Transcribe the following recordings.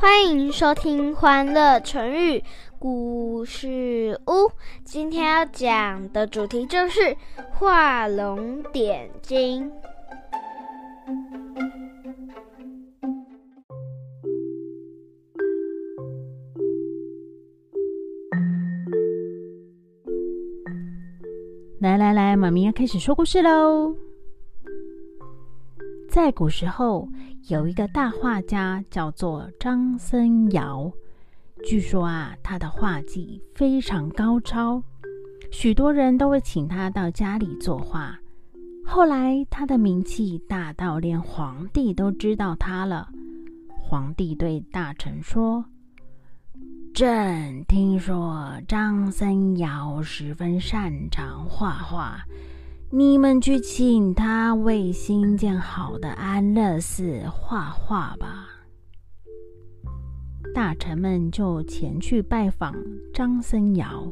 欢迎收听《欢乐成语故事屋》。今天要讲的主题就是画龙点睛。来来来，妈咪要开始说故事喽。在古时候，有一个大画家叫做张僧繇。据说啊，他的画技非常高超，许多人都会请他到家里作画。后来，他的名气大到连皇帝都知道他了。皇帝对大臣说。朕听说张僧繇十分擅长画画，你们去请他为新建好的安乐寺画画吧。大臣们就前去拜访张僧繇。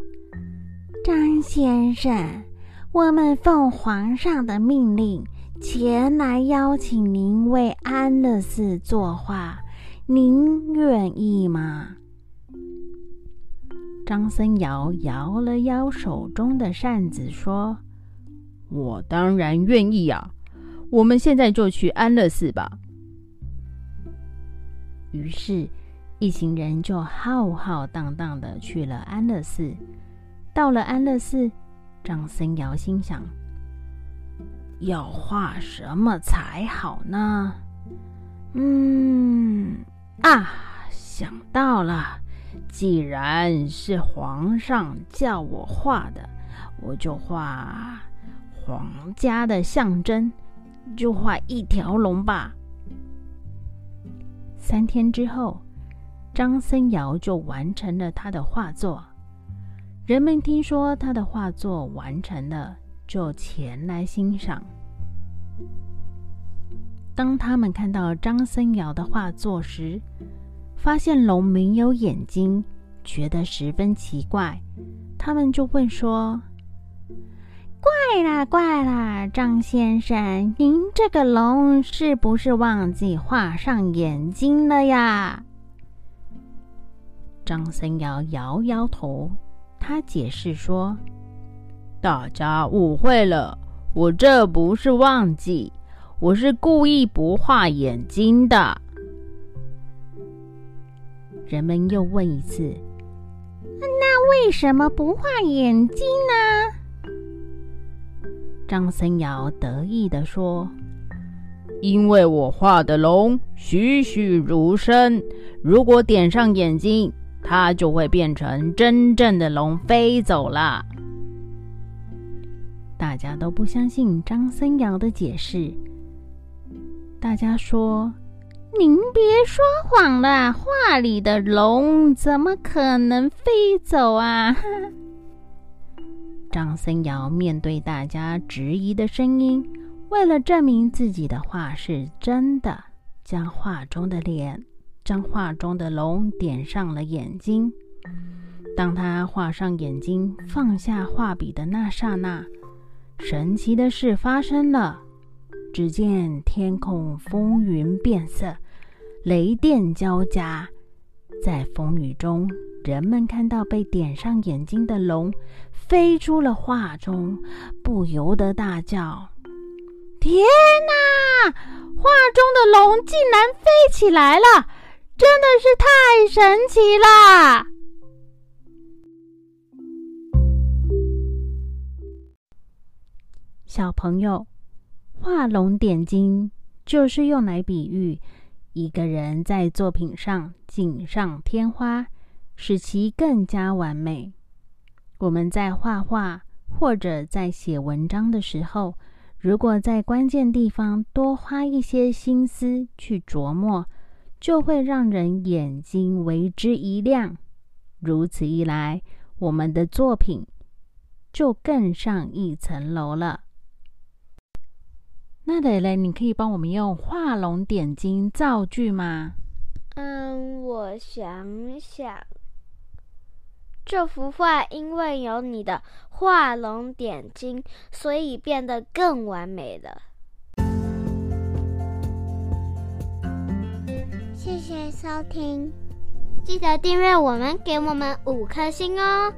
张先生，我们奉皇上的命令前来邀请您为安乐寺作画，您愿意吗？张僧繇摇了摇手中的扇子，说：“我当然愿意啊！我们现在就去安乐寺吧。”于是，一行人就浩浩荡荡的去了安乐寺。到了安乐寺，张僧繇心想：“要画什么才好呢？”嗯，啊，想到了。既然是皇上叫我画的，我就画皇家的象征，就画一条龙吧。三天之后，张僧繇就完成了他的画作。人们听说他的画作完成了，就前来欣赏。当他们看到张僧繇的画作时，发现龙没有眼睛，觉得十分奇怪。他们就问说：“怪啦怪啦，张先生，您这个龙是不是忘记画上眼睛了呀？”张僧繇摇摇头，他解释说：“大家误会了，我这不是忘记，我是故意不画眼睛的。”人们又问一次：“那为什么不画眼睛呢？”张僧繇得意地说：“因为我画的龙栩栩如生，如果点上眼睛，它就会变成真正的龙飞走了。”大家都不相信张僧繇的解释。大家说。您别说谎了，画里的龙怎么可能飞走啊？张僧繇面对大家质疑的声音，为了证明自己的画是真的，将画中的脸、将画中的龙点上了眼睛。当他画上眼睛，放下画笔的那刹那，神奇的事发生了。只见天空风云变色。雷电交加，在风雨中，人们看到被点上眼睛的龙飞出了画中，不由得大叫：“天哪！画中的龙竟然飞起来了，真的是太神奇了！”小朋友，画龙点睛就是用来比喻。一个人在作品上锦上添花，使其更加完美。我们在画画或者在写文章的时候，如果在关键地方多花一些心思去琢磨，就会让人眼睛为之一亮。如此一来，我们的作品就更上一层楼了。那蕾蕾，你可以帮我们用画龙点睛造句吗？嗯，我想想，这幅画因为有你的画龙点睛，所以变得更完美了。谢谢收听，记得订阅我们，给我们五颗星哦。